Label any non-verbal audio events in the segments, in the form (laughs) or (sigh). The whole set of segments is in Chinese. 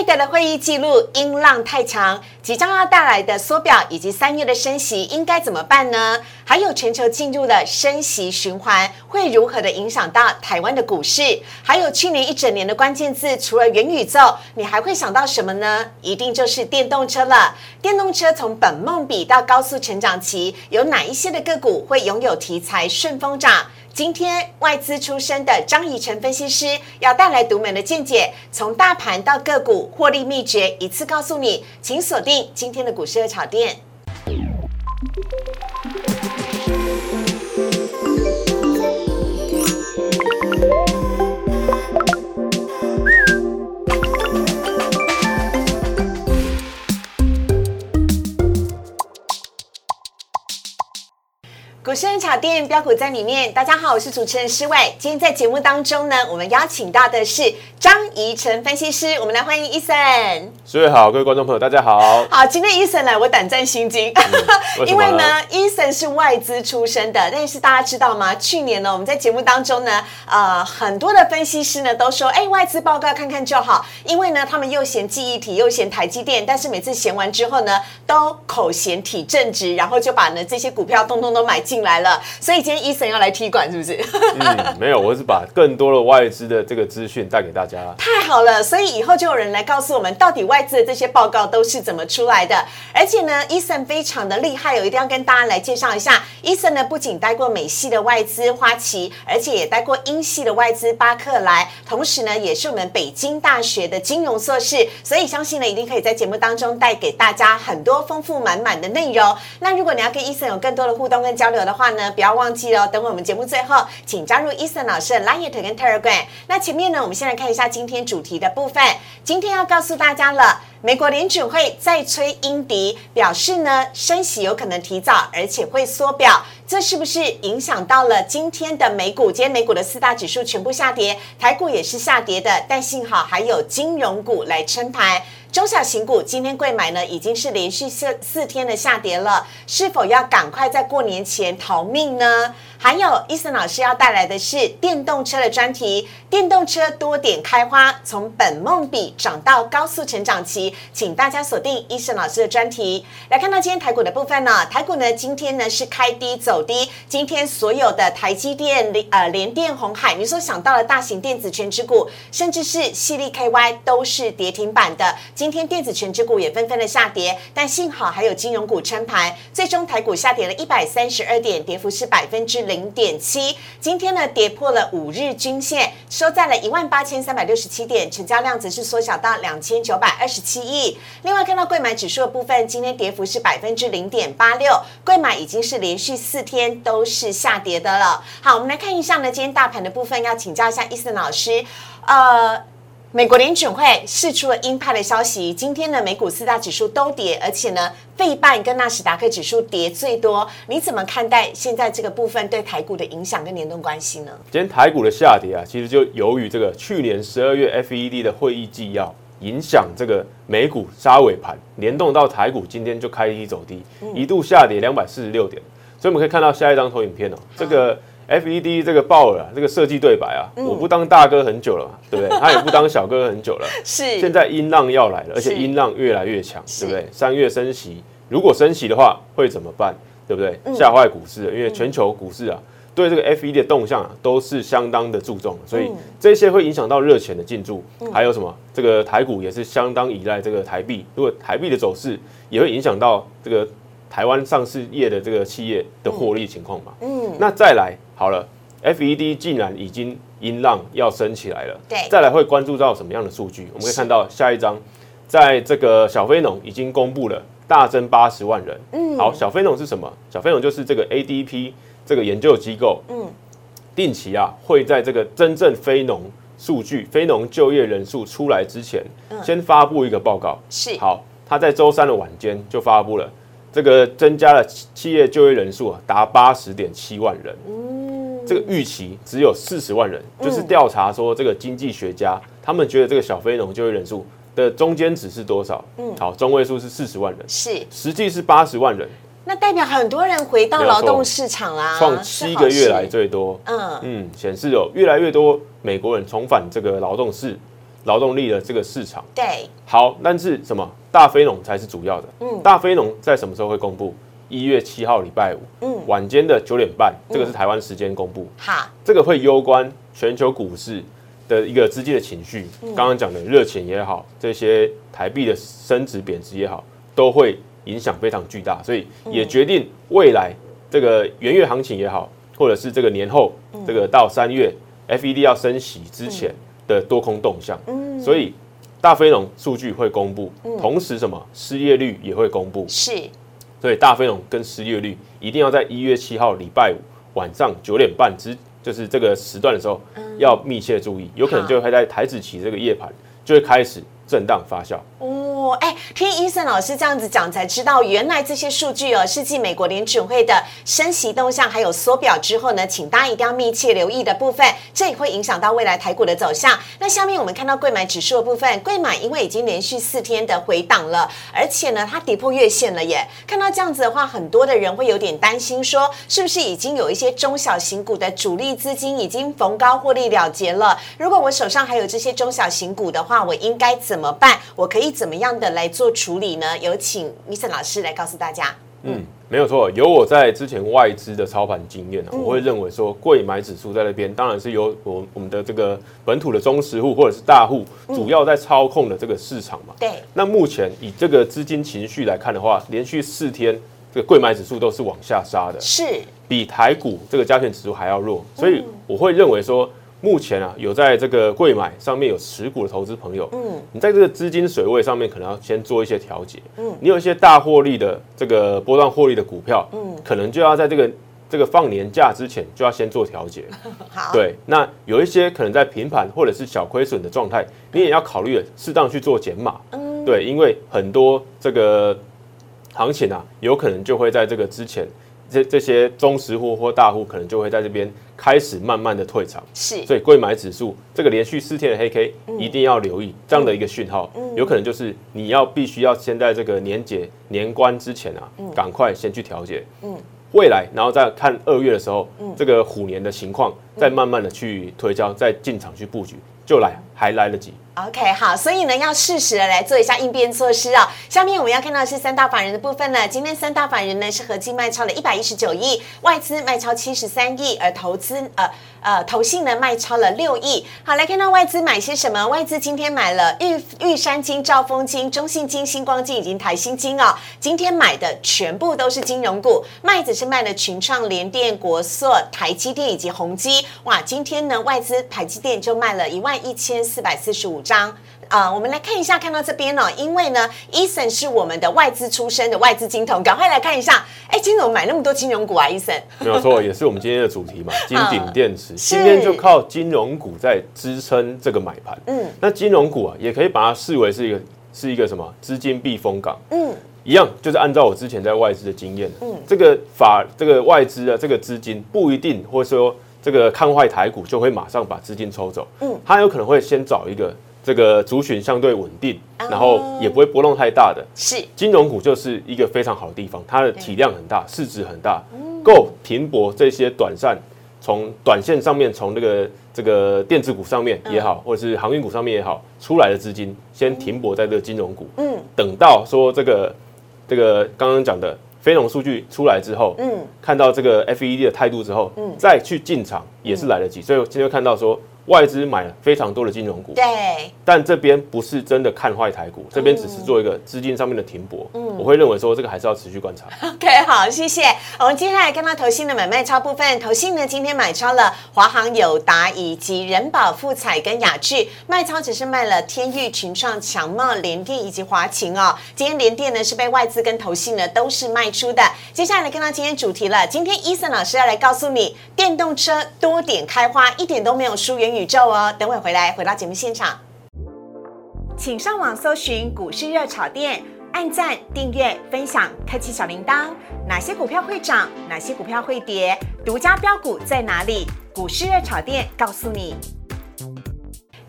费德的会议记录音浪太强，即将要带来的缩表以及三月的升息应该怎么办呢？还有全球进入的升息循环会如何的影响到台湾的股市？还有去年一整年的关键字，除了元宇宙，你还会想到什么呢？一定就是电动车了。电动车从本梦比到高速成长期，有哪一些的个股会拥有题材顺风涨？今天外资出身的张以成分析师要带来独门的见解，从大盘到个股获利秘诀一次告诉你，请锁定今天的股市热炒店。股市人炒店标股在里面，大家好，我是主持人施伟。今天在节目当中呢，我们邀请到的是张怡晨分析师，我们来欢迎伊森。施伟好，各位观众朋友，大家好。好，今天伊森来，我胆战心惊，因为呢，伊森是外资出身的，但是大家知道吗？去年呢，我们在节目当中呢，呃，很多的分析师呢都说，哎，外资报告看看就好，因为呢，他们又嫌记忆体，又嫌台积电，但是每次嫌完之后呢，都口嫌体正直，然后就把呢这些股票通通都买进来了。所以今天伊森要来踢馆，是不是？嗯，没有，我是把更多的外资的这个资讯带给大家。太好了，所以以后就有人来告诉我们，到底外资的这些报告都是怎么出来的。而且呢，伊森非常的厉害哦，一定要跟大家来介绍一下。伊森呢，不仅待过美系的外资花旗，而且也待过英系的外资巴克莱，同时呢，也是我们北京大学的金融硕士。所以相信呢，一定可以在节目当中带给大家很多丰富满满的内容。那如果你要跟伊森有更多的互动跟交流的的话呢，不要忘记哦，等会我们节目最后，请加入伊森老师的 Line 跟 Telegram。那前面呢，我们先来看一下今天主题的部分。今天要告诉大家了，美国联准会再催鹰笛，表示呢升息有可能提早，而且会缩表。这是不是影响到了今天的美股？今天美股的四大指数全部下跌，台股也是下跌的，但幸好还有金融股来撑盘。中小型股今天贵买呢，已经是连续四四天的下跌了，是否要赶快在过年前逃命呢？还有伊森老师要带来的是电动车的专题，电动车多点开花，从本梦比涨到高速成长期，请大家锁定伊森老师的专题。来看到今天台股的部分呢，台股呢今天呢是开低走低，今天所有的台积电、呃联电、红海，你所想到的大型电子全指股，甚至是细粒 KY 都是跌停板的。今天电子全指股也纷纷的下跌，但幸好还有金融股撑盘，最终台股下跌了一百三十二点，跌幅是百分之零点七。今天呢跌破了五日均线，收在了一万八千三百六十七点，成交量则是缩小到两千九百二十七亿。另外看到贵买指数的部分，今天跌幅是百分之零点八六，贵买已经是连续四天都是下跌的了。好，我们来看一下呢，今天大盘的部分要请教一下伊森老师，呃。美国联准会释出了鹰派的消息，今天呢美股四大指数都跌，而且呢费半跟纳斯达克指数跌最多。你怎么看待现在这个部分对台股的影响跟联动关系呢？今天台股的下跌啊，其实就由于这个去年十二月 FED 的会议纪要影响这个美股杀尾盘，联动到台股今天就开低走低，一度下跌两百四十六点。所以我们可以看到下一张投影片哦，这个 FED 这个鲍尔啊，这个设计对白啊，我不当大哥很久了嘛，对不对？(laughs) 他也不当小哥很久了。是现在音浪要来了，而且是音浪越来越强，是对不对？三月升息，如果升息的话会怎么办？对不对？嗯吓坏股市了，因为全球股市啊，对这个 FED 的动向啊都是相当的注重，所以嗯这些会影响到热钱的进驻。还有什么？这个台股也是相当依赖这个台币，如果台币的走势也会影响到这个台湾上市业的这个企业的获利情况嘛。嗯，那再来好了，FED 竟然已经音浪要升起来了，对再来会关注到什么样的数据？我们可以看到下一章，在这个小非农已经公布了大增八十万人。嗯好，小非农是什么？小非农就是这个 ADP 这个研究机构，嗯定期啊会在这个真正非农数据、非农就业人数出来之前，先发布一个报告。是好，他在周三的晚间就发布了，这个增加了企企业就业人数啊，达八十点七万人。这个预期只有四十万人，就是调查说这个经济学家他们觉得这个小非农就业人数的中间值是多少？嗯，好，中位数是四十万人，是，实际是八十万人，那代表很多人回到劳动市场啦，创七个月来最多。嗯。嗯，显示有越来越多美国人重返这个劳动市，劳动力的这个市场。对，好，但是什么大非农才是主要的。嗯，大非农在什么时候会公布？一月七号礼拜五，嗯，晚间的九点半，这个是台湾时间公布。好，这个会攸关全球股市的一个资金的情绪。刚刚讲的热钱也好，这些台币的升值贬值也好，都会影响非常巨大，所以也决定未来这个元月行情也好，或者是这个年后这个到三月 FED 要升息之前的多空动向。嗯，所以大非农数据会公布，同时什么失业率也会公布。是。所以大飞龙跟失业率一定要在一月七号礼拜五晚上九点半之，就是这个时段的时候，要密切注意，有可能就会在台子期这个夜盘就会开始震荡发酵。哦，哎，听伊森老师这样子讲，才知道原来这些数据哦，是继美国联准会的升息动向还有缩表之后呢，请大家一定要密切留意的部分，这也会影响到未来台股的走向。那下面我们看到贵买指数的部分，贵买因为已经连续四天的回档了，而且呢，它跌破月线了耶。看到这样子的话，很多的人会有点担心，说是不是已经有一些中小型股的主力资金已经逢高获利了结了？如果我手上还有这些中小型股的话，我应该怎么办？我可以怎么样？的来做处理呢？有请 Mr 老师来告诉大家。嗯，没有错，有我在之前外资的操盘经验呢，我会认为说，贵买指数在那边，当然是由我我们的这个本土的中实户或者是大户主要在操控的这个市场嘛。对。那目前以这个资金情绪来看的话，连续四天这个贵买指数都是往下杀的，是比台股这个加权指数还要弱，所以我会认为说。目前啊，有在这个贵买上面有持股的投资朋友，嗯，你在这个资金水位上面可能要先做一些调节，嗯，你有一些大获利的这个波段获利的股票，嗯，可能就要在这个这个放年假之前就要先做调节，(laughs) 好，对，那有一些可能在平盘或者是小亏损的状态，你也要考虑适当去做减码，嗯，对，因为很多这个行情啊，有可能就会在这个之前。这这些中实户或大户可能就会在这边开始慢慢的退场，是，所以贵买指数这个连续四天的黑 K 一定要留意这样的一个讯号，有可能就是你要必须要先在这个年节年关之前啊，赶快先去调节，嗯，未来然后再看二月的时候，这个虎年的情况，再慢慢的去推敲，再进场去布局，就来还来得及。OK，好，所以呢，要适时的来做一下应变措施啊。下面我们要看到是三大法人的部分呢。今天三大法人呢是合计卖超了一百一十九亿，外资卖超七十三亿，而投资呃呃投信呢卖超了六亿。好，来看到外资买些什么？外资今天买了玉玉山金、兆丰金、中信金、星光金以及台新金哦。今天买的全部都是金融股，卖子是卖了群创、联电、国硕、台积电以及宏基。哇，今天呢外资台积电就卖了一万一千四百四十五。张啊，我们来看一下，看到这边哦，因为呢，Eason 是我们的外资出身的外资金童，赶快来看一下。哎，今天我们买那么多金融股啊，Eason。没有错，也是我们今天的主题嘛，(laughs) 金鼎电池。今天就靠金融股在支撑这个买盘。嗯，那金融股啊，也可以把它视为是一个是一个什么资金避风港。嗯，一样，就是按照我之前在外资的经验，嗯，这个法这个外资的这个资金不一定，或者说这个看坏台股就会马上把资金抽走。嗯，它有可能会先找一个。这个族群相对稳定，然后也不会波动太大的，是。金融股就是一个非常好的地方，它的体量很大，市值很大，够停泊这些短暂，从短线上面，从这个这个电子股上面也好，或者是航运股上面也好，出来的资金先停泊在这个金融股，嗯，等到说这个这个刚刚讲的非农数据出来之后，嗯，看到这个 FED 的态度之后，嗯，再去进场也是来得及，所以今天看到说。外资买了非常多的金融股，对，但这边不是真的看坏台股，这边只是做一个资金上面的停泊。嗯，我会认为说这个还是要持续观察。OK，好，谢谢。我们接下来看到投信的买卖超部分，投信呢今天买超了华航、友达以及人保、富彩跟雅致，卖超只是卖了天域、群创、强茂、联电以及华勤哦。今天联电呢是被外资跟投信呢都是卖出的。接下来看到今天主题了，今天伊森老师要来告诉你，电动车多点开花，一点都没有输元宇。宇宙哦，等会回来回到节目现场，请上网搜寻股市热炒店，按赞、订阅、分享，开启小铃铛。哪些股票会涨？哪些股票会跌？独家标股在哪里？股市热炒店告诉你。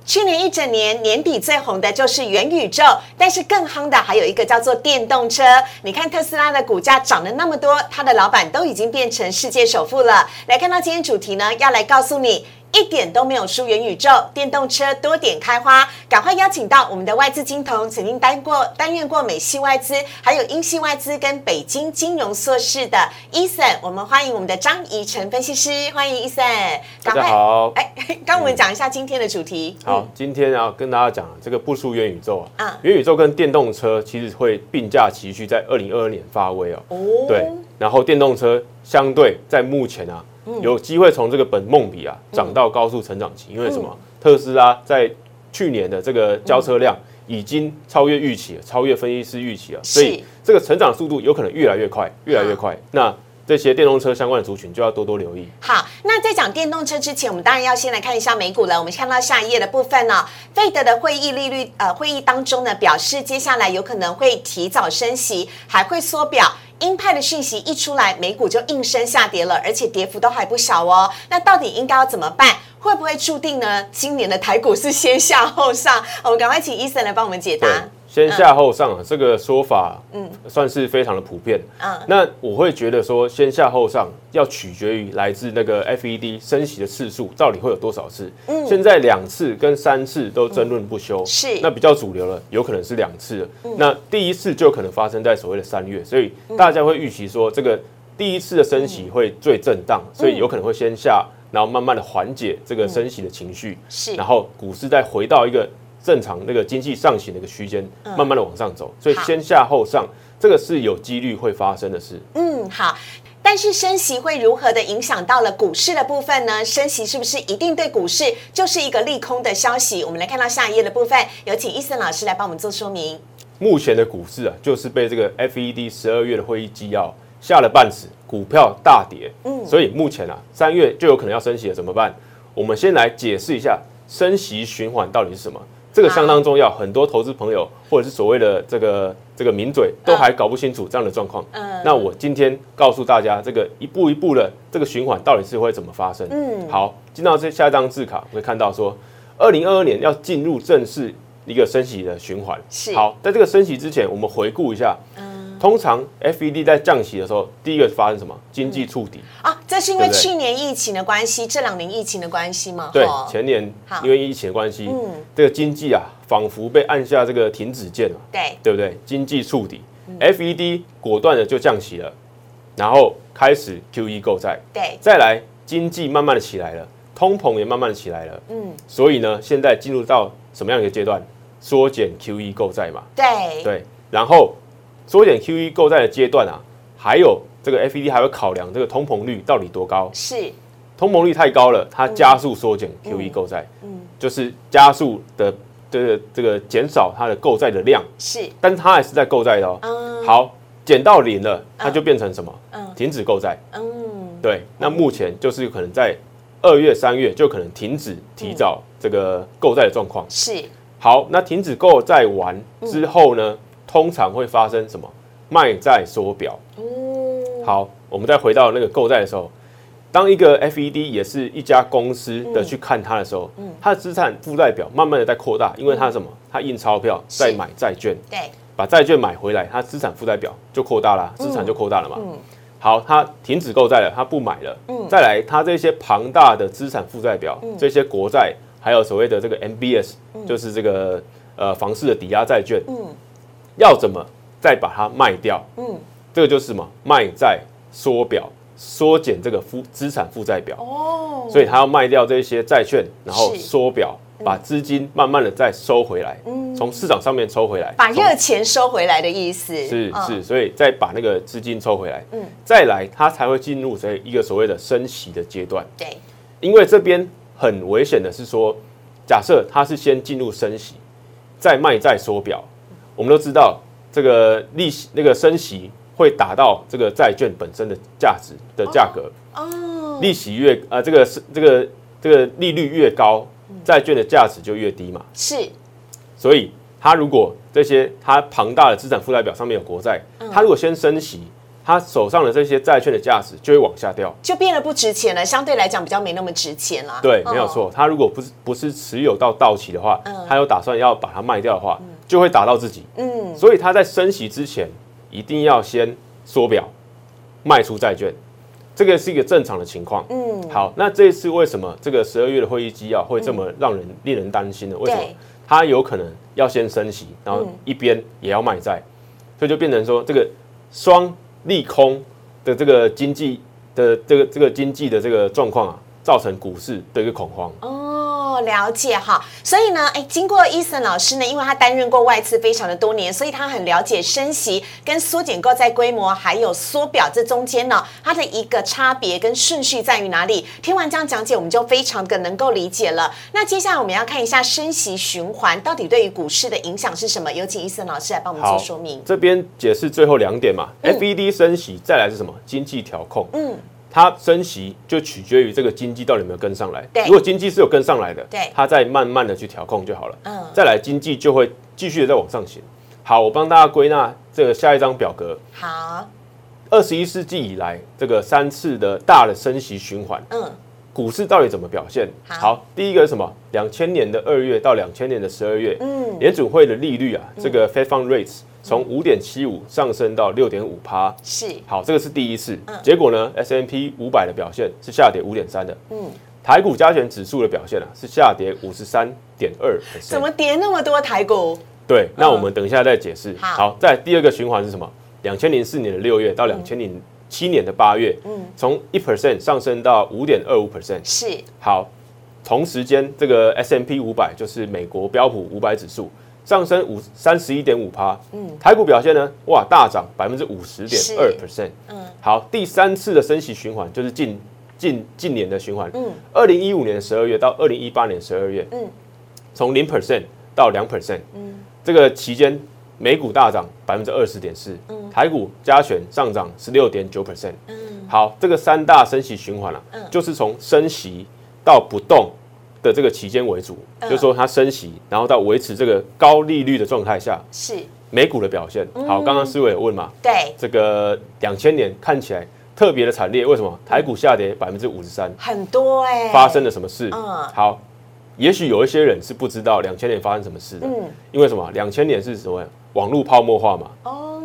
去年一整年年底最红的就是元宇宙，但是更夯的还有一个叫做电动车。你看特斯拉的股价涨了那么多，它的老板都已经变成世界首富了。来看到今天主题呢，要来告诉你。一点都没有输元宇宙，电动车多点开花，赶快邀请到我们的外资金童，曾经担过担任过美系外资，还有英系外资跟北京金融硕士的伊森，我们欢迎我们的张怡晨分析师，欢迎伊森，大家好，哎，(laughs) 刚我们讲一下今天的主题，好，今天要跟大家讲这个不输元宇宙啊，啊元宇宙跟电动车其实会并驾齐驱，在二零二二年发威哦，哦。对，然后电动车相对在目前啊，有机会从这个本梦比啊涨到高速成长期，因为什么？特斯拉在去年的这个交车量已经超越预期了，超越分析师预期了，所以这个成长速度有可能越来越快，越来越快。那这些电动车相关的族群就要多多留意。好，那在讲电动车之前，我们当然要先来看一下美股了。我们看到下一页的部分呢、费德的会议利率呃会议当中呢，表示接下来有可能会提早升息，还会缩表。鹰派的讯息一出来，美股就应声下跌了，而且跌幅都还不小哦。那到底应该要怎么办？会不会注定呢？今年的台股是先下后上？我们赶快请伊森来帮我们解答。，先下后上啊，这个说法，嗯，算是非常的普遍。嗯。那我会觉得说，先下后上要取决于来自那个 FED 升息的次数到底会有多少次。嗯，现在两次跟三次都争论不休，是。那比较主流了，有可能是两次了。那第一次就可能发生在所谓的三月，所以大家会预期说，这个第一次的升息会最震荡，所以有可能会先下，然后慢慢的缓解这个升息的情绪，是。然后股市再回到一个正常那个经济上行的一个区间，慢慢的往上走，所以先下后上，这个是有几率会发生的事。嗯，好。但是升息会如何的影响到了股市的部分呢？升息是不是一定对股市就是一个利空的消息？我们来看到下一页的部分，有请伊森老师来帮我们做说明。目前的股市啊，就是被这个 FED 十二月的会议纪要吓了半死，股票大跌。嗯，所以目前啊，三月就有可能要升息了，怎么办？我们先来解释一下升息循环到底是什么。这个相当重要，很多投资朋友或者是所谓的这个这个名嘴都还搞不清楚这样的状况。嗯那我今天告诉大家，这个一步一步的这个循环到底是会怎么发生？嗯好，进到这下一张字卡，会看到说，二零二二年要进入正式一个升息的循环。是好，在这个升息之前，我们回顾一下，通常 FED 在降息的时候，第一个发生什么？经济触底。啊，这是因为去年疫情的关系，这两年疫情的关系吗？对，前年因为疫情的关系，嗯。这个经济啊，仿佛被按下这个停止键了，对，对不对？经济触底。嗯，FED 果断的就降息了，然后开始 QE 购债，对，再来经济慢慢的起来了，通膨也慢慢的起来了，嗯，所以呢，现在进入到什么样的一个阶段？缩减 QE 购债嘛，对，对，然后缩减 QE 购债的阶段啊，还有这个 FED 还会考量这个通膨率到底多高，是，通膨率太高了，它加速缩减 QE 购债，嗯，就是加速的这个这个减少它的购债的量，是，但是它还是在购债的哦。嗯，好，减到零了，它就变成什么？嗯停止购债。嗯，对，那目前就是可能在二月、三月就可能停止提早这个购债的状况。是，好，那停止购债完之后呢，通常会发生什么？卖债缩表。嗯，好，我们再回到那个购债的时候，当一个 FED 也是一家公司的去看它的时候，它的资产负债表慢慢的在扩大，因为它什么？它印钞票是在买债券，对，把债券买回来，它资产负债表就扩大了，资产就扩大了嘛。嗯好，它停止购债了，它不买了。再来，它这些庞大的资产负债表，嗯这些国债，还有所谓的这个 MBS，、就是这个呃房市的抵押债券，嗯要怎么再把它卖掉？嗯，这个就是什么？卖债缩表，缩减这个负资产负债表。哦，所以他要卖掉这些债券，然后是。缩表，把资金慢慢的再收回来，从市场上面抽回来，把热钱收回来的意思，嗯。是是，所以再把那个资金抽回来，嗯。再来它才会进入这一个所谓的升息的阶段。对，因为这边很危险的是说，假设它是先进入升息，再卖债缩表，我们都知道这个利息那个升息会打到这个债券本身的价值的价格，哦，利息越呃这个是这个这个利率越高，债券的价值就越低嘛。是，所以它如果这些它庞大的资产负债表上面有国债，它如果先升息，他手上的这些债券的价值就会往下掉。就变得不值钱了，相对来讲比较没那么值钱啦。对，嗯没有错。他如果不是不是持有到到期的话嗯，它有打算要把它卖掉的话，就会打到自己。嗯，所以他在升息之前，一定要先缩表，卖出债券。这个是一个正常的情况。嗯，好，那这一次为什么这个十二月的会议纪要会这么让人令人担心呢？为什么他？有可能要先升息，然后一边也要卖债，所以就变成说这个双利空的这个经济的这个这个经济的这个状况啊，造成股市的一个恐慌。哦，了解哈。所以呢，哎，经过伊森老师呢，因为他担任过外资非常的多年，所以他很了解升息跟缩减购债规模还有缩表这中间呢，它的一个差别跟顺序在于哪里？听完这样讲解，我们就非常的能够理解了。那接下来我们要看一下升息循环到底对于股市的影响是什么？有请伊森老师来帮我们做说明。这边解释最后两点嘛、嗯 f e d 升息，再来是什么？经济调控。嗯，它升息就取决于这个经济到底有没有跟上来。对如果经济是有跟上来的，对它再慢慢的去调控就好了。嗯再来经济就会继续的再往上行。好，我帮大家归纳这个下一张表格，好，二十一世纪以来这个三次的大的升息循环，嗯，股市到底怎么表现？好第一个是什么？两千年的二月到两千年的十二月，嗯联准会的利率啊，这个 Fed Fund Rates 从五点七五上升到六点五趴。是，好，这个是第一次。嗯结果呢，S M P 五百的表现是下跌五点三的。嗯，台股加权指数的表现啊是下跌五十三点二。怎么跌那么多台股？对，那我们等一下再解释。好好，再第二个循环是什么？两千零四年的六月到两千零七年的八月，嗯从一 percent 上升到五点二五 percent。是，好，同时间这个 S M P 五百就是美国标普五百指数上升五三十一点五趴，嗯，台股表现呢，哇，大涨百分之五十点二 percent，嗯，好，第三次的升息循环就是近近近年的循环，嗯，二零一五年十二月到二零一八年十二月，嗯，从零 percent 到两 percent，嗯，这个期间美股大涨百分之二十点四，嗯。台股加权上涨十六点九 percent，嗯，好，这个三大升息循环啊，嗯。就是从升息到不动的这个期间为主，嗯就是说它升息，然后到维持这个高利率的状态下，是，美股的表现。嗯好，刚刚思伟有问嘛，对，这个两千年看起来特别的惨烈，为什么？台股下跌百分之五十三，很多哎、发生了什么事？嗯好，也许有一些人是不知道两千年发生什么事的，嗯因为什么？两千年是什么？网络泡沫化嘛，哦，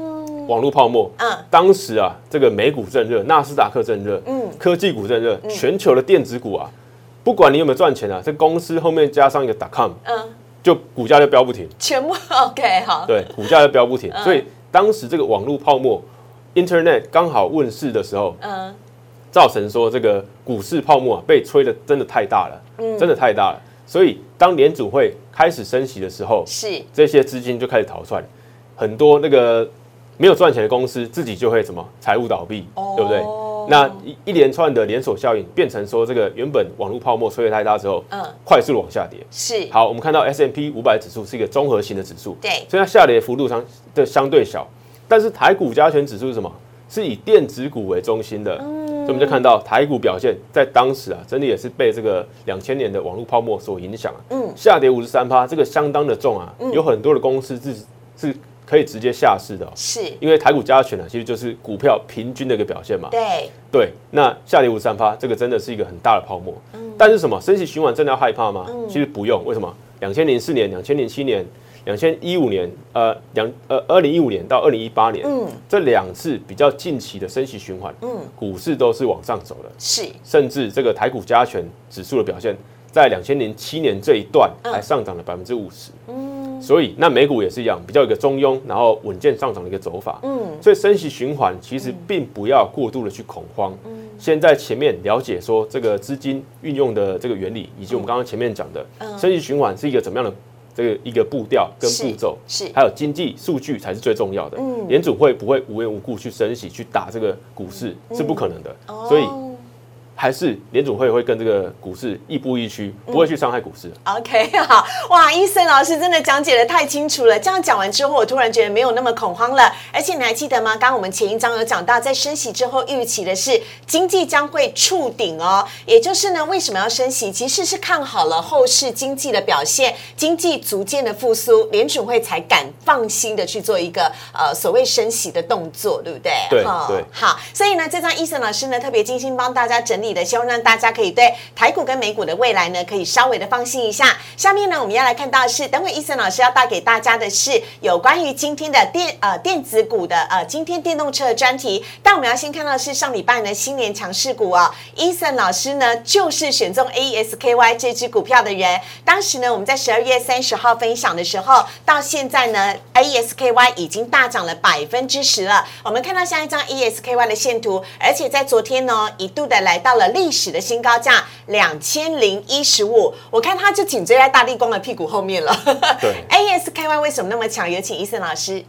网络泡沫。嗯当时啊，这个美股正热，纳斯达克正热，嗯科技股正热，全球的电子股啊，不管你有没有赚钱啊，这公司后面加上一个 .com，嗯，就股价就飙不停，全部 (laughs) OK 好，对，股价就飙不嗯。停。所以当时这个网络泡沫，Internet 刚好问世的时候，嗯。造成说这个股市泡沫啊被吹的真的太大了，嗯。真的太大了。所以当联储会开始升息的时候，是，这些资金就开始逃窜，很多那个没有赚钱的公司自己就会什么财务倒闭，哦。对不对？那一一连串的连锁效应，变成说这个原本网络泡沫吹得太大之后，嗯。快速地往下跌。是，好，我们看到 S M P 五百指数是一个综合型的指数，对，所以它下跌幅度相的相对小，但是台股加权指数是什么？是以电子股为中心的，嗯。所以我们就看到台股表现在当时啊，真的也是被这个两千年的网络泡沫所影响啊，嗯。下跌五十三趴，这个相当的重啊，有很多的公司是是可以直接下市的、哦，是，因为台股加权呢、其实就是股票平均的一个表现嘛，对，对，那下跌五三趴，这个真的是一个很大的泡沫。嗯。但是什么升息循环真的要害怕吗？其实不用。为什么？两千零四年、两千零七年、两千一五年，呃，两呃二零一五年到二零一八年，嗯。这两次比较近期的升息循环，嗯，股市都是往上走的，是，甚至这个台股加权指数的表现，在两千零七年这一段嗯。还上涨了百分之五十。所以那美股也是一样，比较一个中庸，然后稳健上涨的一个走法。嗯。所以升息循环其实并不要过度的去恐慌。嗯。先在前面了解说这个资金运用的这个原理，以及我们刚刚前面讲的嗯。升息循环是一个怎么样的这个一个步调跟步骤，是还有经济数据才是最重要的。嗯。联储会不会无缘无故去升息去打这个股市是不可能的，所以哦还是联储会会跟这个股市亦步亦趋，不会去伤害股市。OK，(laughs) 好哇，伊森老师真的讲解的太清楚了。这样讲完之后，我突然觉得没有那么恐慌了。而且你还记得吗？刚刚我们前一章有讲到，在升息之后，预期的是经济将会触顶哦。也就是呢，为什么要升息？其实是看好了后市经济的表现，经济逐渐的复苏，联储会才敢放心的去做一个呃所谓升息的动作，对不对？对哈对好，所以呢，这张伊森老师呢特别精心帮大家整理。理的，希望让大家可以对台股跟美股的未来呢，可以稍微的放心一下。下面呢，我们要来看到是，等会伊森老师要带给大家的是有关于今天的电呃电子股的呃今天电动车的专题。但我们要先看到是上礼拜呢新年强势股哦，伊森老师呢就是选中 A E S K Y 这支股票的人。当时呢我们在十二月三十号分享的时候，到现在呢 A E S K Y 已经大涨了百分之十了。我们看到下一张 ASKY 的线图，而且在昨天呢一度的来到了历史的新高价两千零一十五。我看它就紧追在大地光的屁股后面了。对，(laughs) ASKY 为什么那么强？有请伊森老师。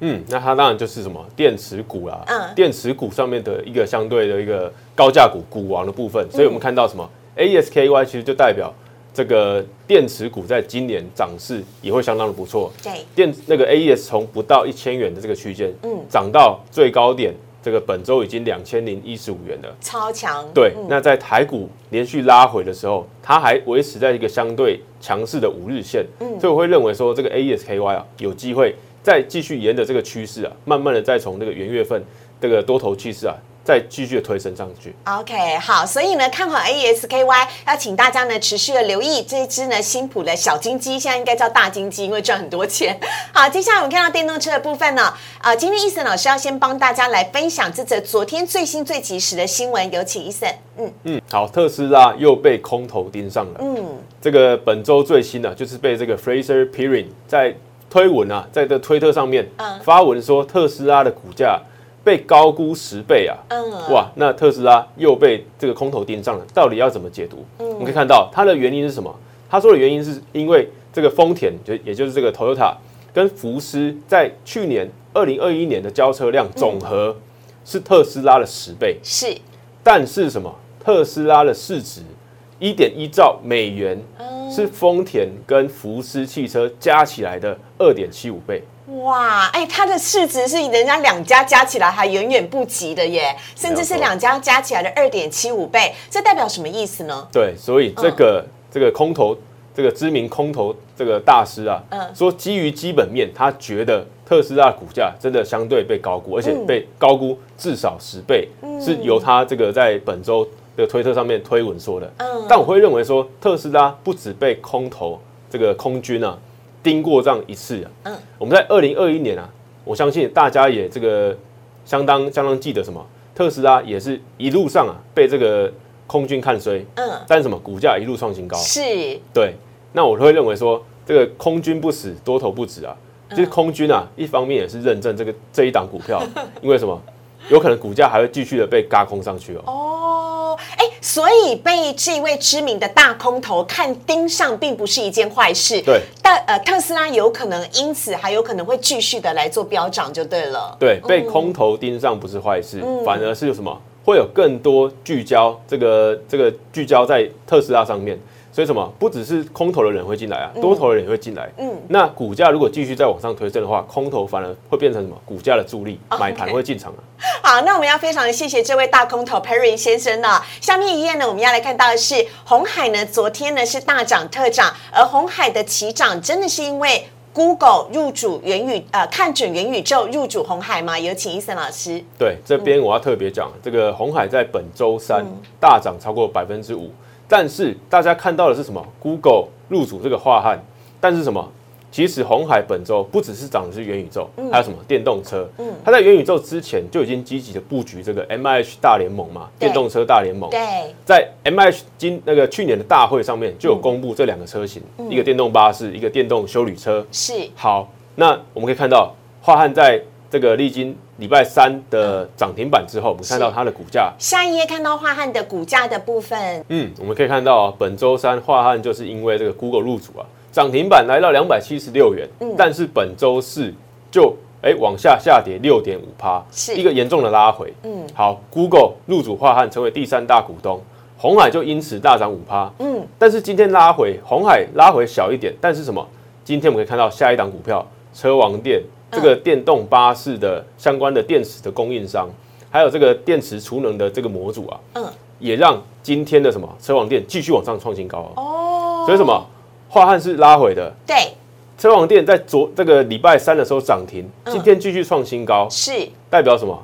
嗯，那它当然就是什么电池股啦，嗯电池股上面的一个相对的一个高价股股王的部分，所以我们看到什么 ASKY 其实就代表这个电池股在今年涨势也会相当的不错。对，电那个 AES 从不到一千元的这个区间，嗯涨到最高点，这个本周已经两千零一十五元了。超强。对，嗯那在台股连续拉回的时候，它还维持在一个相对强势的五日线，嗯所以我会认为说这个 AESKY 啊有机会再继续沿着这个趋势啊，慢慢的再从这个元月份这个多头趋势啊，再继续的推升上去。OK，好，所以呢，看好 ASKY，要请大家呢持续的留意这一只呢新普的小金鸡，现在应该叫大金鸡，因为赚很多钱。(laughs) 好，接下来我们看到电动车的部分呢，啊、今天伊森老师要先帮大家来分享这则昨天最新最及时的新闻，有请伊森。嗯嗯，好，特斯拉又被空头盯上了。嗯，这个本周最新的、就是被这个 Fraser Peering 在推文啊，在这推特上面嗯发文说特斯拉的股价被高估十倍啊。嗯哇，那特斯拉又被这个空头盯上了，到底要怎么解读？嗯我们可以看到它的原因是什么？他说的原因是因为这个丰田，就也就是这个 Toyota 跟福斯在去年二零二一年的交车量总和是特斯拉的十倍，是，但是什么？特斯拉的市值一点一兆美元，嗯是丰田跟福斯汽车加起来的二点七五倍。哇，哎，它的市值是人家两家加起来还远远不及的耶，甚至是两家加起来的二点七五倍，这代表什么意思呢？对，所以这个、这个空头，这个知名空头这个大师啊，嗯。说基于基本面，他觉得特斯拉股价真的相对被高估，而且嗯。被高估至少十倍，是由他这个在本周的推特上面推文说的。嗯。但我会认为说，特斯拉不止被空头这个空军啊盯过这样一次啊。嗯我们在二零二一年啊，我相信大家也这个相当相当记得什么，特斯拉也是一路上啊被这个空军看衰，嗯，但是什么股价一路创新高。是，对，那我会认为说，这个空军不死，多头不止啊。就是空军啊，一方面也是认证这个这一档股票，因为什么？有可能股价还会继续的被嘎空上去哦。哦，哎，所以被这位知名的大空头看盯上，并不是一件坏事。对，但呃，特斯拉有可能因此还有可能会继续的来做飙涨，就对了。对，被空头盯上不是坏事，嗯反而是有什么？会有更多聚焦这个这个聚焦在特斯拉上面。所以什么？不只是空头的人会进来啊，多头的人也会进来。嗯那股价如果继续再往上推升的话，空头反而会变成什么？股价的助力，买盘会进场啊。好，那我们要非常的谢谢这位大空头 Perry 先生呢。下面一页呢，我们要来看到的是红海呢，昨天呢是大涨特涨，而红海的起涨真的是因为 Google 入主元宇呃看准元宇宙入主红海吗？有请伊森老师。对，这边我要特别讲，这个红海在本周三嗯大涨超过百分之五，但是大家看到的是什么？Google 入主这个化汉，但是什么？其实红海本周不只是涨的是元宇宙，还有什么电动车？嗯它在元宇宙之前就已经积极的布局这个 M I H 大联盟嘛，电动车大联盟。对，在 M I H 今那个去年的大会上面就有公布这两个车型，嗯一个电动巴士，一个电动修旅车。是好，那我们可以看到，华汉在这个历经礼拜三的涨停板之后，我们看到它的股价，下一页看到华汉的股价的部分，嗯，我们可以看到啊本周三华汉就是因为这个 Google 入主啊，涨停板来到两百七十六元，嗯但是本周四就哎、往下下跌六点五趴，是一个严重的拉回。嗯好，Google 入主华汉成为第三大股东，红海就因此大涨五趴。嗯，但是今天拉回，红海拉回小一点，但是什么？今天我们可以看到下一档股票车王电这个电动巴士的相关的电池的供应商，还有这个电池储能的这个模组啊，嗯，也让今天的什么车网电继续往上创新高哦。哦，所以什么？华汉是拉回的，对，车网电在昨这个礼拜三的时候涨停，嗯今天继续创新高，是代表什么？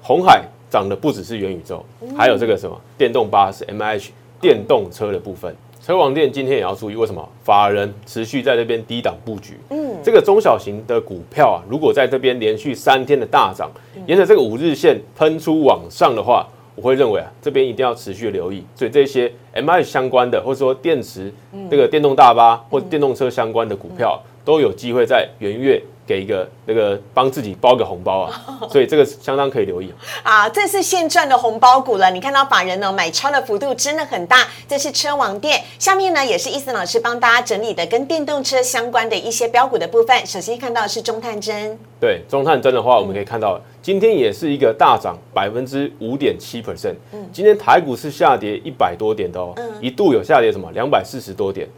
红海涨的不只是元宇宙，还有这个什么电动巴士 M H 电动车的部分。车王店今天也要注意，为什么法人持续在这边低档布局？嗯，这个中小型的股票啊，如果在这边连续三天的大涨，沿着这个五日线喷出往上的话，我会认为啊，这边一定要持续留意。所以这些 M I 相关的，或者说电池、这个电动大巴或电动车相关的股票，都有机会在元月。给一个那个帮自己包个红包啊，所以这个相当可以留意啊。这是现赚的红包股了，你看到法人呢买超的幅度真的很大。这是车王店，下面呢也是伊森老师帮大家整理的跟电动车相关的一些标股的部分。首先看到是中探针，对中探针的话，我们可以看到今天也是一个大涨百分之五点七 percent。嗯，今天台股是下跌一百多点的哦，一度有下跌什么两百四十多点。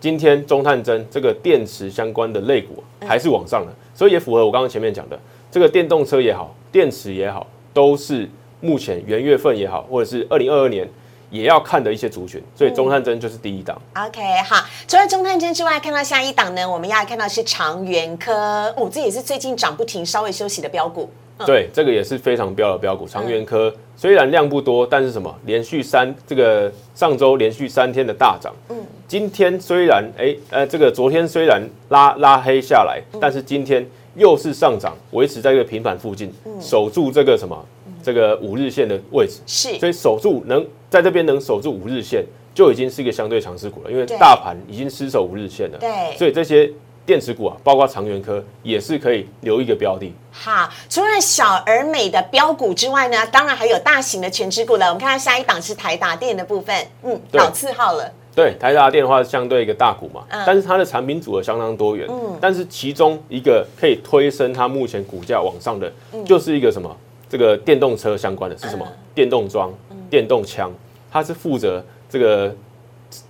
今天中探针这个电池相关的类股还是往上的，所以也符合我刚刚前面讲的，这个电动车也好，电池也好，都是目前元月份也好，或者是二零二二年也要看的一些族群，所以中探针就是第一档。OK，好，除了中探针之外，看到下一档呢，我们要看到是长源科，哦，这也是最近涨不停、稍微休息的标股。对，这个也是非常标的标股。长源科虽然量不多，但是什么？连续三这个上周连续三天的大涨。嗯。今天虽然哎呃，这个昨天虽然拉拉黑下来，但是今天又是上涨，维持在这个平板附近，守住这个什么这个五日线的位置。是。所以守住能在这边能守住五日线，就已经是一个相对强势股了，因为大盘已经失守五日线了。对。所以这些。电池股啊，包括长源科也是可以留一个标的。好，除了小而美的标股之外呢，当然还有大型的全值股了。我们看下下一档是台达电的部分，嗯，老字号了。对，台达电的话相对一个大股嘛，但是它的产品组合相当多元。嗯，但是其中一个可以推升它目前股价往上的，就是一个什么？这个电动车相关的是什么？电动桩、电动枪，它是负责这个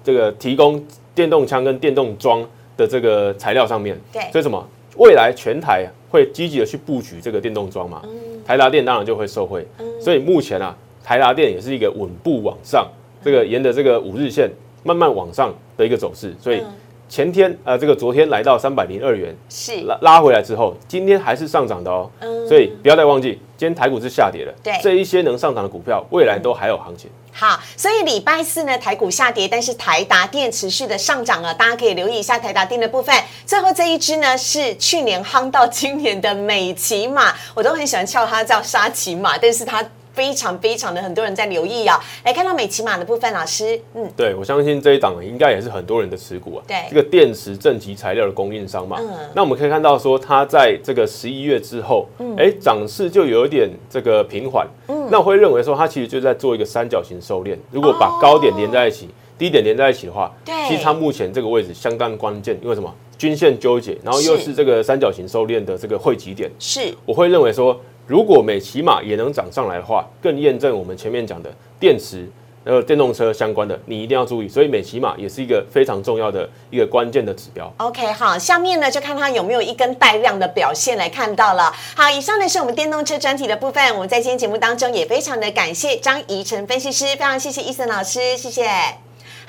这个提供电动枪跟电动桩。的这个材料上面，对，所以什么？未来全台会积极的去布局这个电动桩嘛？嗯，台达电当然就会受惠。嗯，所以目前啊，台达电也是一个稳步往上，这个沿着这个五日线慢慢往上的一个走势。所以前天呃，这个昨天来到三百零二元，是拉拉回来之后，今天还是上涨的哦。嗯，所以不要再忘记，今天台股是下跌的。对，这一些能上涨的股票，未来都还有行情。好，所以礼拜四呢，台股下跌，但是台达电持续的上涨啊，大家可以留意一下台达电的部分。最后这一支呢，是去年夯到今年的美骑马，我都很喜欢叫它叫沙琪马，但是它。非常非常的很多人在留意啊，来看到美骑马的部分，老师，嗯，对我相信这一档应该也是很多人的持股啊。对，这个电池正极材料的供应商嘛，嗯，那我们可以看到说，它在这个十一月之后，嗯，哎，涨势就有一点这个平缓，嗯，那我会认为说，它其实就在做一个三角形收敛。如果把高点连在一起，低点连在一起的话，对，其实它目前这个位置相当关键，因为什么？均线纠结，然后又是这个三角形收敛的这个汇集点，是，我会认为说。如果美骑马也能涨上来的话，更验证我们前面讲的电池、呃电动车相关的，你一定要注意。所以美骑马也是一个非常重要的一个关键的指标。OK，好，下面呢就看它有没有一根带量的表现来看到了。好，以上呢是我们电动车专题的部分。我们在今天节目当中也非常的感谢张怡晨分析师，非常谢谢伊森老师，谢谢。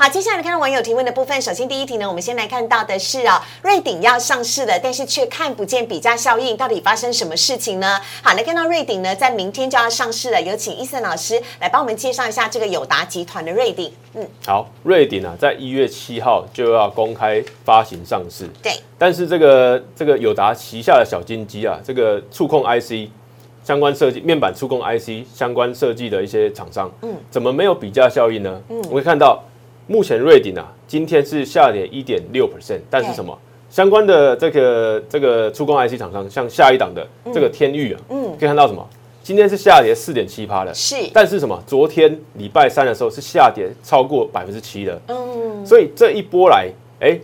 好，接下来看到网友提问的部分。首先第一题呢，我们先来看到的是啊，瑞鼎要上市了，但是却看不见比价效应，到底发生什么事情呢？好，来看到瑞鼎呢，在明天就要上市了，有请伊森老师来帮我们介绍一下这个友达集团的瑞鼎。嗯，好，瑞鼎啊，在一月七号就要公开发行上市。对，但是这个这个友达旗下的小金鸡啊，这个触控 IC 相关设计面板触控 IC 相关设计的一些厂商，嗯，怎么没有比价效应呢？嗯，我会看到。目前瑞鼎啊，今天是下跌一点六 percent，但是什么相关的这个这个触控 IC 厂商，像下一档的这个天域啊，嗯，可以看到什么？今天是下跌四点七趴的，是，但是什么？昨天礼拜三的时候是下跌超过百分之七的，嗯，所以这一波来，哎，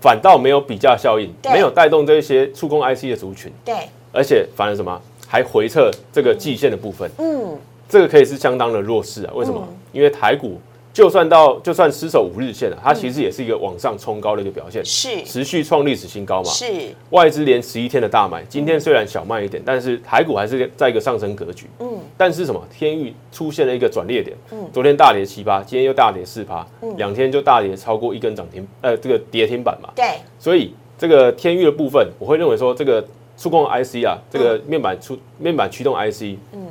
反倒没有比价效应，没有带动这些触控 IC 的族群，对，而且反而什么？还回撤这个季线的部分，嗯，这个可以是相当的弱势啊？为什么？因为台股。就算到就算失守五日线了，它其实也是一个往上冲高的一个表现，是持续创历史新高嘛？是外资连十一天的大买，今天虽然小卖一点，但是台股还是在一个上升格局。嗯，但是什么？天域出现了一个转捩点，嗯，昨天大跌七八，今天又大跌四趴，两天就大跌超过一根涨停，呃，这个跌停板嘛。对，所以这个天域的部分，我会认为说这个触控 IC 啊，这个面板出面板驱动 IC，嗯。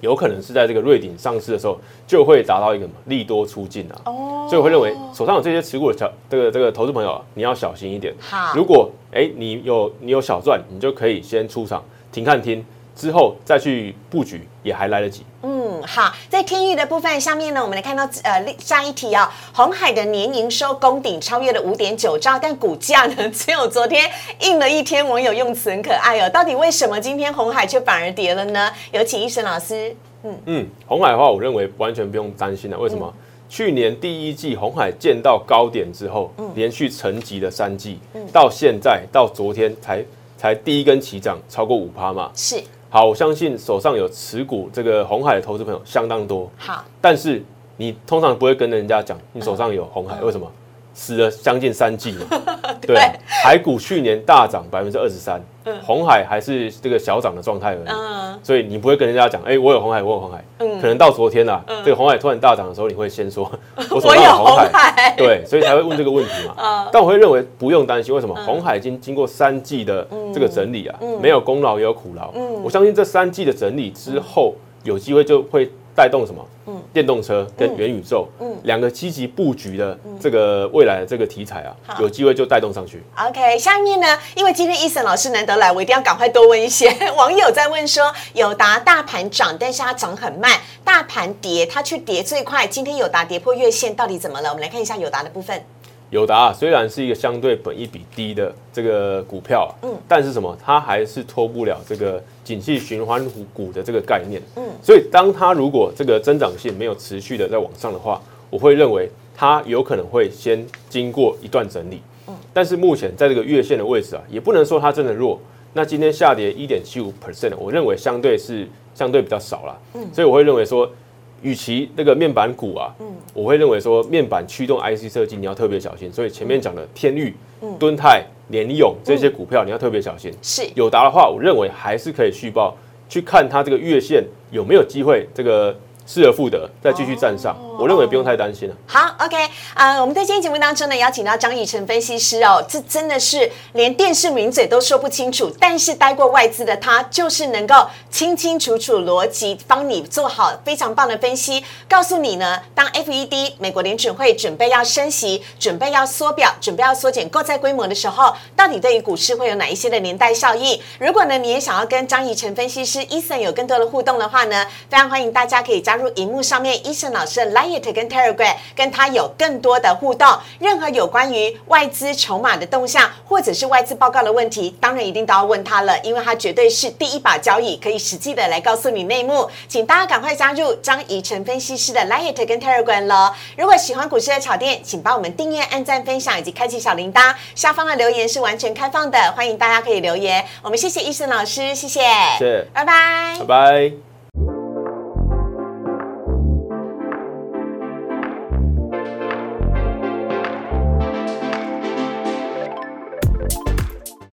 有可能是在这个瑞鼎上市的时候就会达到一个利多出尽啊。哦，所以我会认为手上有这些持股的小这个这个投资朋友啊，你要小心一点。好如果哎你有你有小赚，你就可以先出场停看听，之后再去布局也还来得及。嗯，好，在天域的部分下面呢，我们来看到呃另下一题啊，红海的年营收攻顶超越了五点九兆，但股价呢只有昨天印了一天，网友用词很可爱哦，到底为什么今天红海却反而跌了呢？有请医生老师。嗯嗯，红海的话，我认为完全不用担心了。为什么？去年第一季红海见到高点之后，连续沉寂了三季，到现在到昨天才才第一根起涨超过五趴嘛。是好，我相信手上有持股这个红海的投资朋友相当多，好，但是你通常不会跟人家讲你手上有红海，为什么？死了将近三季嘛，(laughs) 对啊，海股去年大涨百分之二十三，红海还是这个小涨的状态而已，嗯，所以你不会跟人家讲，哎、我有红海，我有红海，嗯。可能到昨天啦、这个红海突然大涨的时候，你会先说，(laughs) 我有红上有红海，海，对，所以才会问这个问题嘛。(laughs) 嗯。但我会认为不用担心，为什么？红海已经经过三季的这个整理啊，没有功劳也有苦劳。嗯。我相信这三季的整理之后，有机会就会带动什么？嗯电动车跟元宇宙嗯两个积极布局的这个未来的这个题材啊，好有机会就带动上去。OK，下面呢，因为今天伊森老师难得来，我一定要赶快多问一些。(laughs) 网友在问说，友达大盘涨，但是它涨很慢，大盘跌，它去跌最快。今天友达跌破月线，到底怎么了？我们来看一下友达的部分。友达、啊、虽然是一个相对本益比低的这个股票、啊，嗯，但是什么，它还是脱不了这个景气循环股股的这个概念，嗯，所以当它如果这个增长性没有持续的在往上的话，我会认为它有可能会先经过一段整理，嗯，但是目前在这个月线的位置啊，也不能说它真的弱。那今天下跌一点七五 percent，我认为相对是相对比较少了，嗯，所以我会认为说，与其那个面板股啊，我会认为说面板驱动 IC 设计你要特别小心，所以前面讲的天域、敦泰、联勇这些股票你要特别小心。是。友达的话，我认为还是可以续报，去看它这个月线有没有机会这个失而复得，再继续站上。我认为不用太担心了。好，OK，啊、我们在今天节目当中呢，邀请到张以成分析师哦，这真的是连电视名嘴都说不清楚，但是待过外资的他，就是能够清清楚楚逻辑帮你做好非常棒的分析，告诉你呢，当 FED 美国联准会准备要升息、准备要缩表、准备要缩减购债规模的时候，到底对于股市会有哪一些的连带效应？如果呢，你也想要跟张以成分析师 Eason 有更多的互动的话呢，非常欢迎大家可以加入荧幕上面 Eason 老师的 Liet 跟 Telegram，跟他有更多的互动。任何有关于外资筹码的动向，或者是外资报告的问题，当然一定都要问他了，因为他绝对是第一把交椅，可以实际的来告诉你内幕。请大家赶快加入张怡晨分析师的 Liet 跟 Telegram 喽。如果喜欢股市的炒店，请帮我们订阅、按赞、分享以及开启小铃铛。下方的留言是完全开放的，欢迎大家可以留言。我们谢谢医生老师，谢谢，谢谢拜拜拜拜。